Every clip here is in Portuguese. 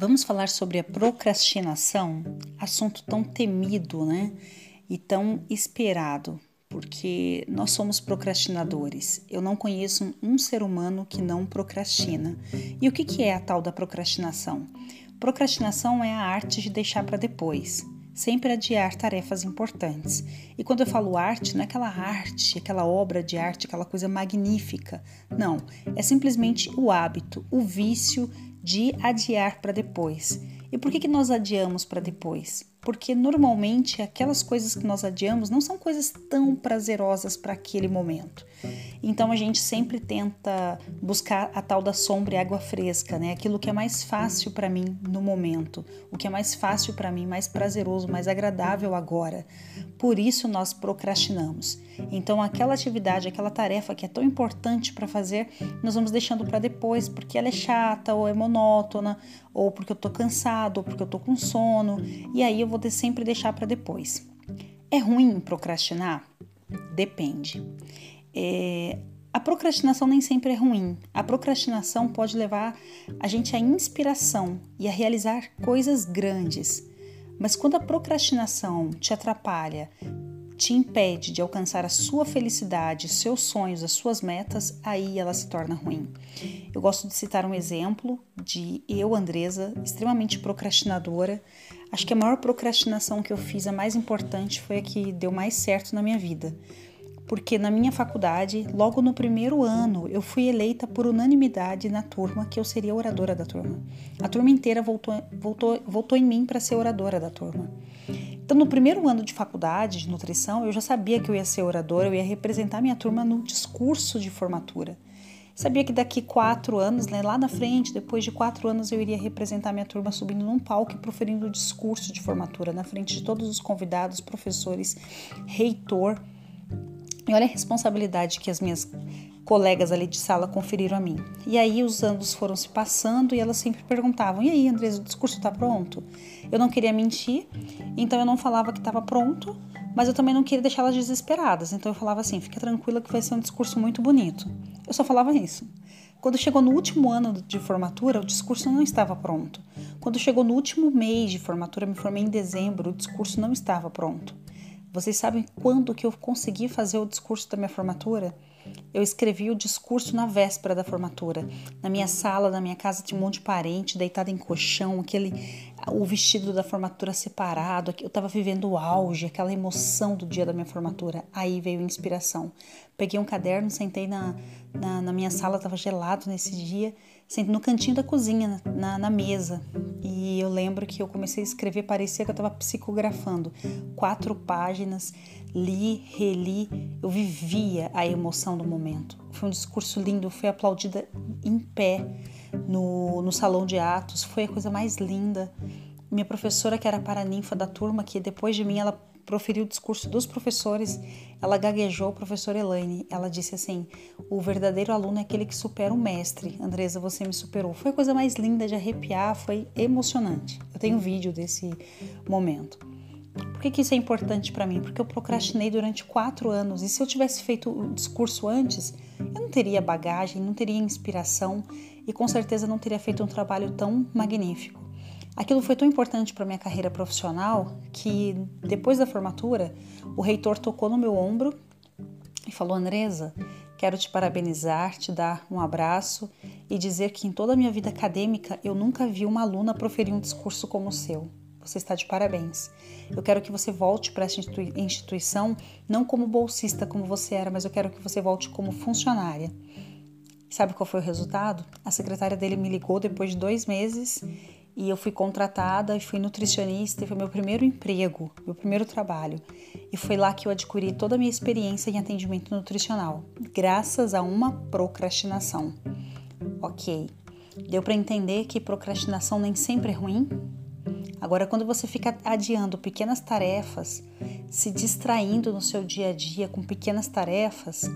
Vamos falar sobre a procrastinação, assunto tão temido, né? E tão esperado, porque nós somos procrastinadores. Eu não conheço um ser humano que não procrastina. E o que, é a tal da procrastinação? Procrastinação é a arte de deixar para depois, sempre adiar tarefas importantes. E quando eu falo arte, não é aquela arte, aquela obra de arte, aquela coisa magnífica. Não, é simplesmente o hábito, o vício de adiar para depois. E por que, que nós adiamos para depois? Porque normalmente aquelas coisas que nós adiamos não são coisas tão prazerosas para aquele momento. Então a gente sempre tenta buscar a tal da sombra e água fresca, né? Aquilo que é mais fácil para mim no momento, o que é mais fácil para mim, mais prazeroso, mais agradável agora. Por isso nós procrastinamos. Então aquela atividade, aquela tarefa que é tão importante para fazer, nós vamos deixando para depois, porque ela é chata ou é monótona, ou porque eu tô cansado, ou porque eu tô com sono, e aí eu vou sempre deixar para depois. É ruim procrastinar? Depende. É, a procrastinação nem sempre é ruim. A procrastinação pode levar a gente à inspiração e a realizar coisas grandes. Mas quando a procrastinação te atrapalha, te impede de alcançar a sua felicidade, seus sonhos, as suas metas, aí ela se torna ruim. Eu gosto de citar um exemplo de eu, Andresa, extremamente procrastinadora. Acho que a maior procrastinação que eu fiz, a mais importante, foi a que deu mais certo na minha vida porque na minha faculdade, logo no primeiro ano, eu fui eleita por unanimidade na turma que eu seria oradora da turma. A turma inteira voltou, voltou, voltou em mim para ser oradora da turma. Então, no primeiro ano de faculdade de nutrição, eu já sabia que eu ia ser oradora, eu ia representar minha turma no discurso de formatura. Sabia que daqui quatro anos, né, lá na frente, depois de quatro anos, eu iria representar minha turma subindo num palco e proferindo o discurso de formatura na frente de todos os convidados, professores, reitor e olha a responsabilidade que as minhas colegas ali de sala conferiram a mim. E aí os anos foram se passando e elas sempre perguntavam: "E aí, Andresa, o discurso está pronto?". Eu não queria mentir, então eu não falava que estava pronto, mas eu também não queria deixá-las desesperadas. Então eu falava assim: "Fica tranquila que vai ser um discurso muito bonito". Eu só falava isso. Quando chegou no último ano de formatura, o discurso não estava pronto. Quando chegou no último mês de formatura, me formei em dezembro, o discurso não estava pronto. Vocês sabem quando que eu consegui fazer o discurso da minha formatura? Eu escrevi o discurso na véspera da formatura. Na minha sala, na minha casa, tinha um monte de parente deitado em colchão, aquele o vestido da formatura separado. Eu estava vivendo o auge, aquela emoção do dia da minha formatura. Aí veio a inspiração. Peguei um caderno, sentei na, na, na minha sala, estava gelado nesse dia, sentei no cantinho da cozinha, na, na mesa. E eu lembro que eu comecei a escrever, parecia que eu estava psicografando. Quatro páginas li, reli, eu vivia a emoção do momento. Foi um discurso lindo, fui aplaudida em pé no, no salão de atos, foi a coisa mais linda. Minha professora, que era paraninfa da turma, que depois de mim ela proferiu o discurso dos professores, ela gaguejou, professora Elaine. Ela disse assim: O verdadeiro aluno é aquele que supera o mestre. Andresa, você me superou. Foi a coisa mais linda de arrepiar, foi emocionante. Eu tenho um vídeo desse momento. Por que, que isso é importante para mim? Porque eu procrastinei durante quatro anos e se eu tivesse feito o discurso antes, eu não teria bagagem, não teria inspiração e com certeza não teria feito um trabalho tão magnífico. Aquilo foi tão importante para minha carreira profissional que depois da formatura, o reitor tocou no meu ombro e falou: Andresa, quero te parabenizar, te dar um abraço e dizer que em toda a minha vida acadêmica eu nunca vi uma aluna proferir um discurso como o seu. Você está de parabéns. Eu quero que você volte para essa instituição não como bolsista como você era, mas eu quero que você volte como funcionária. Sabe qual foi o resultado? A secretária dele me ligou depois de dois meses e eu fui contratada e fui nutricionista e foi meu primeiro emprego, meu primeiro trabalho. E foi lá que eu adquiri toda a minha experiência em atendimento nutricional, graças a uma procrastinação. Ok, deu para entender que procrastinação nem sempre é ruim? Agora, quando você fica adiando pequenas tarefas, se distraindo no seu dia a dia com pequenas tarefas,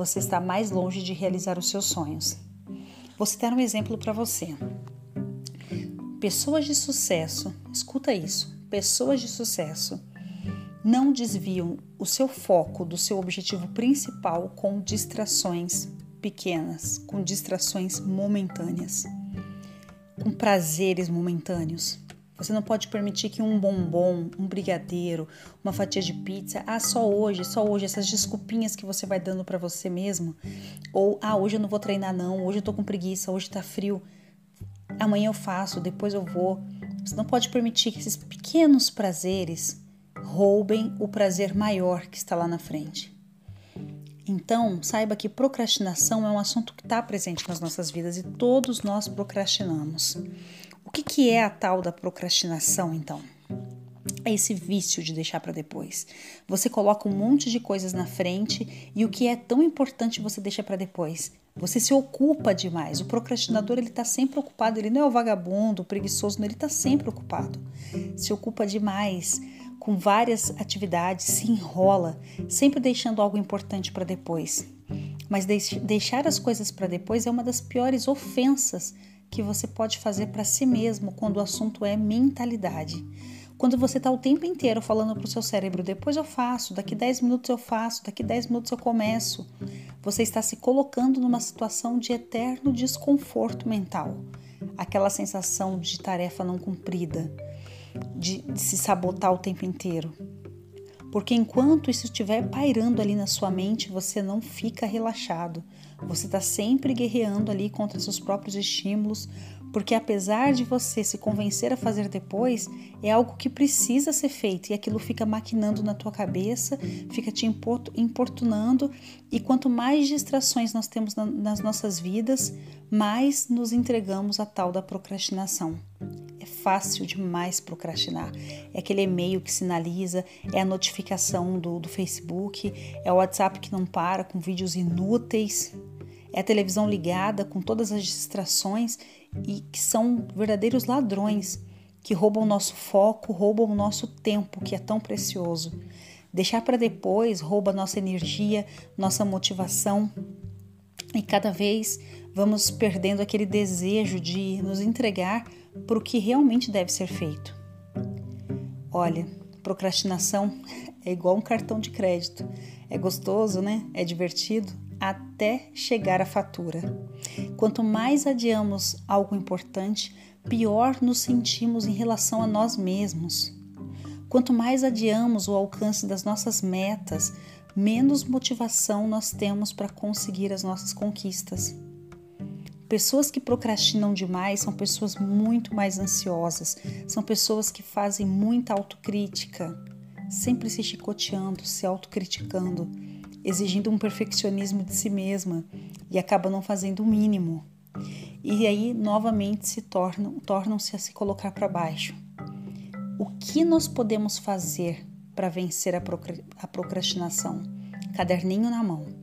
você está mais longe de realizar os seus sonhos. Vou citar um exemplo para você. Pessoas de sucesso, escuta isso: pessoas de sucesso não desviam o seu foco do seu objetivo principal com distrações pequenas, com distrações momentâneas. com prazeres momentâneos. Você não pode permitir que um bombom, um brigadeiro, uma fatia de pizza, ah, só hoje, só hoje, essas desculpinhas que você vai dando para você mesmo, ou ah, hoje eu não vou treinar não, hoje eu tô com preguiça, hoje tá frio, amanhã eu faço, depois eu vou. Você não pode permitir que esses pequenos prazeres roubem o prazer maior que está lá na frente. Então, saiba que procrastinação é um assunto que está presente nas nossas vidas e todos nós procrastinamos. O que, que é a tal da procrastinação, então? É esse vício de deixar para depois. Você coloca um monte de coisas na frente e o que é tão importante você deixa para depois. Você se ocupa demais. O procrastinador ele está sempre ocupado. Ele não é o vagabundo, o preguiçoso, não, ele está sempre ocupado. Se ocupa demais com várias atividades, se enrola, sempre deixando algo importante para depois. Mas deixar as coisas para depois é uma das piores ofensas que você pode fazer para si mesmo quando o assunto é mentalidade. Quando você está o tempo inteiro falando para o seu cérebro, depois eu faço, daqui 10 minutos eu faço, daqui 10 minutos eu começo, você está se colocando numa situação de eterno desconforto mental. Aquela sensação de tarefa não cumprida, de, de se sabotar o tempo inteiro. Porque enquanto isso estiver pairando ali na sua mente, você não fica relaxado. Você está sempre guerreando ali contra seus próprios estímulos, porque apesar de você se convencer a fazer depois, é algo que precisa ser feito e aquilo fica maquinando na tua cabeça, fica te importunando e quanto mais distrações nós temos nas nossas vidas, mais nos entregamos à tal da procrastinação fácil demais procrastinar. É aquele e-mail que sinaliza, é a notificação do, do Facebook, é o WhatsApp que não para com vídeos inúteis, é a televisão ligada com todas as distrações e que são verdadeiros ladrões que roubam o nosso foco, roubam o nosso tempo que é tão precioso. Deixar para depois rouba nossa energia, nossa motivação e cada vez vamos perdendo aquele desejo de nos entregar para o que realmente deve ser feito. Olha, procrastinação é igual um cartão de crédito. É gostoso, né? É divertido até chegar a fatura. Quanto mais adiamos algo importante, pior nos sentimos em relação a nós mesmos. Quanto mais adiamos o alcance das nossas metas, menos motivação nós temos para conseguir as nossas conquistas. Pessoas que procrastinam demais são pessoas muito mais ansiosas, são pessoas que fazem muita autocrítica, sempre se chicoteando, se autocriticando, exigindo um perfeccionismo de si mesma e acabam não fazendo o mínimo. E aí novamente se tornam, tornam-se a se colocar para baixo. O que nós podemos fazer para vencer a procrastinação? Caderninho na mão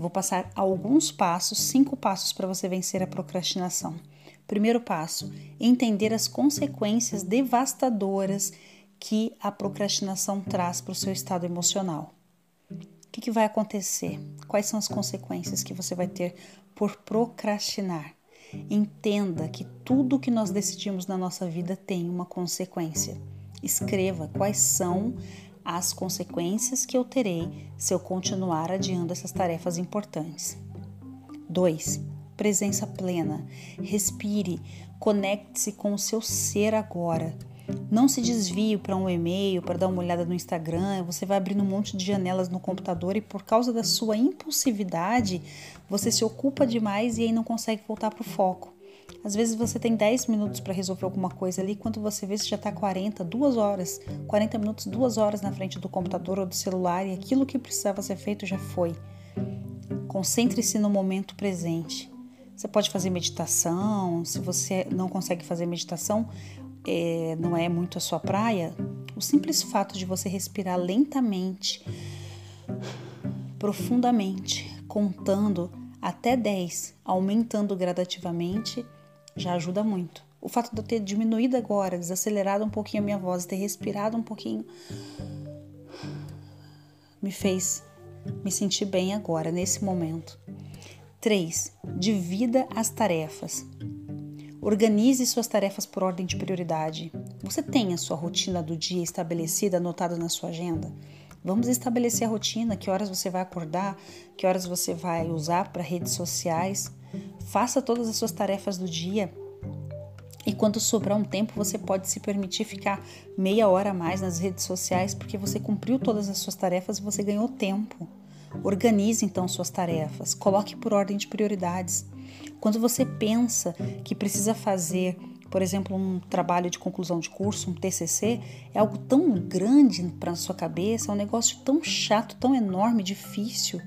vou passar alguns passos, cinco passos para você vencer a procrastinação. Primeiro passo: entender as consequências devastadoras que a procrastinação traz para o seu estado emocional. O que, que vai acontecer? Quais são as consequências que você vai ter por procrastinar? Entenda que tudo que nós decidimos na nossa vida tem uma consequência. Escreva quais são as consequências que eu terei se eu continuar adiando essas tarefas importantes. 2. Presença plena. Respire, conecte-se com o seu ser agora. Não se desvie para um e-mail, para dar uma olhada no Instagram, você vai abrindo um monte de janelas no computador e por causa da sua impulsividade, você se ocupa demais e aí não consegue voltar para o foco. Às vezes você tem 10 minutos para resolver alguma coisa ali, quando você vê, você já está 40, 2 horas, 40 minutos, 2 horas na frente do computador ou do celular e aquilo que precisava ser feito já foi. Concentre-se no momento presente. Você pode fazer meditação, se você não consegue fazer meditação, é, não é muito a sua praia, o simples fato de você respirar lentamente, profundamente, contando até 10, aumentando gradativamente, já ajuda muito. O fato de eu ter diminuído agora, desacelerado um pouquinho a minha voz, ter respirado um pouquinho, me fez me sentir bem agora, nesse momento. 3. Divida as tarefas. Organize suas tarefas por ordem de prioridade. Você tem a sua rotina do dia estabelecida, anotada na sua agenda? Vamos estabelecer a rotina, que horas você vai acordar, que horas você vai usar para redes sociais. Faça todas as suas tarefas do dia E quando sobrar um tempo, você pode se permitir ficar meia hora a mais nas redes sociais porque você cumpriu todas as suas tarefas e você ganhou tempo. Organize então suas tarefas, coloque por ordem de prioridades. Quando você pensa que precisa fazer, por exemplo, um trabalho de conclusão de curso, um TCC, é algo tão grande para sua cabeça, é um negócio tão chato, tão enorme, difícil.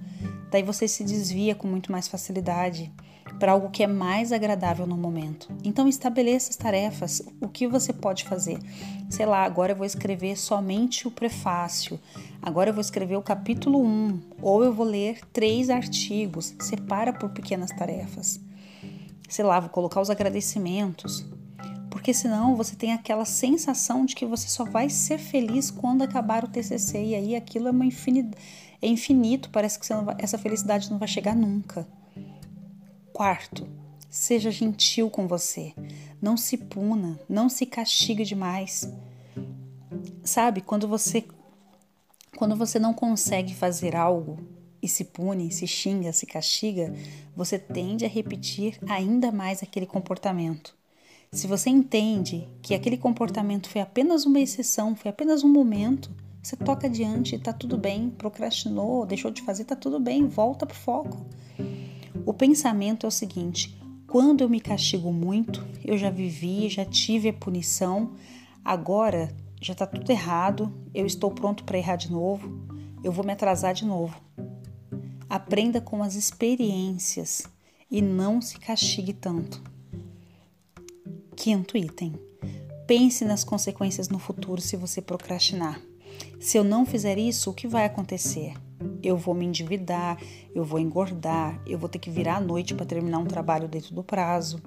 Daí você se desvia com muito mais facilidade para algo que é mais agradável no momento. Então estabeleça as tarefas, o que você pode fazer. Sei lá, agora eu vou escrever somente o prefácio, agora eu vou escrever o capítulo 1, ou eu vou ler três artigos. Separa por pequenas tarefas. Sei lá, vou colocar os agradecimentos. Porque senão você tem aquela sensação de que você só vai ser feliz quando acabar o TCC e aí aquilo é uma infinidade é infinito, parece que vai, essa felicidade não vai chegar nunca. Quarto, seja gentil com você. Não se puna, não se castigue demais. Sabe, quando você quando você não consegue fazer algo e se pune, se xinga, se castiga, você tende a repetir ainda mais aquele comportamento. Se você entende que aquele comportamento foi apenas uma exceção, foi apenas um momento, você toca adiante, tá tudo bem, procrastinou, deixou de fazer, tá tudo bem, volta pro foco. O pensamento é o seguinte: quando eu me castigo muito, eu já vivi, já tive a punição, agora já está tudo errado, eu estou pronto para errar de novo, eu vou me atrasar de novo. Aprenda com as experiências e não se castigue tanto. Quinto item: pense nas consequências no futuro se você procrastinar. Se eu não fizer isso, o que vai acontecer? eu vou me endividar, eu vou engordar, eu vou ter que virar à noite para terminar um trabalho dentro do prazo.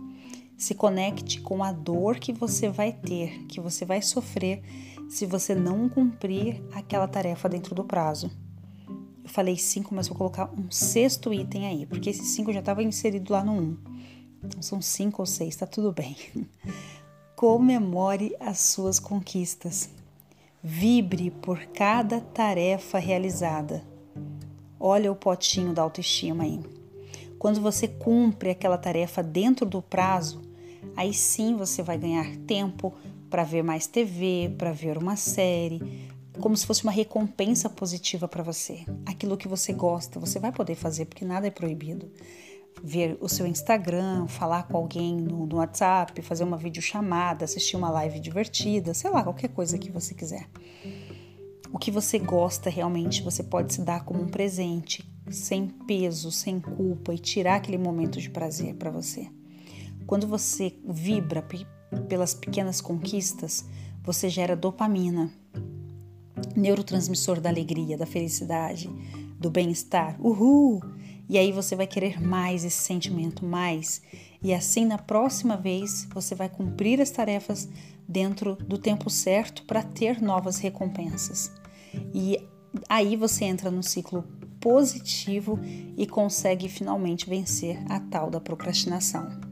Se conecte com a dor que você vai ter, que você vai sofrer se você não cumprir aquela tarefa dentro do prazo. Eu falei cinco, mas vou colocar um sexto item aí, porque esse cinco já estava inserido lá no um. Então são cinco ou seis, tá tudo bem. Comemore as suas conquistas. Vibre por cada tarefa realizada. Olha o potinho da autoestima aí. Quando você cumpre aquela tarefa dentro do prazo, aí sim você vai ganhar tempo para ver mais TV, para ver uma série, como se fosse uma recompensa positiva para você. Aquilo que você gosta, você vai poder fazer porque nada é proibido. Ver o seu Instagram, falar com alguém no, no WhatsApp, fazer uma videochamada, assistir uma live divertida, sei lá, qualquer coisa que você quiser o que você gosta realmente, você pode se dar como um presente, sem peso, sem culpa e tirar aquele momento de prazer para você. Quando você vibra pelas pequenas conquistas, você gera dopamina, neurotransmissor da alegria, da felicidade, do bem-estar. Uhul! E aí você vai querer mais esse sentimento, mais. E assim, na próxima vez, você vai cumprir as tarefas dentro do tempo certo para ter novas recompensas. E aí você entra no ciclo positivo e consegue finalmente vencer a tal da procrastinação.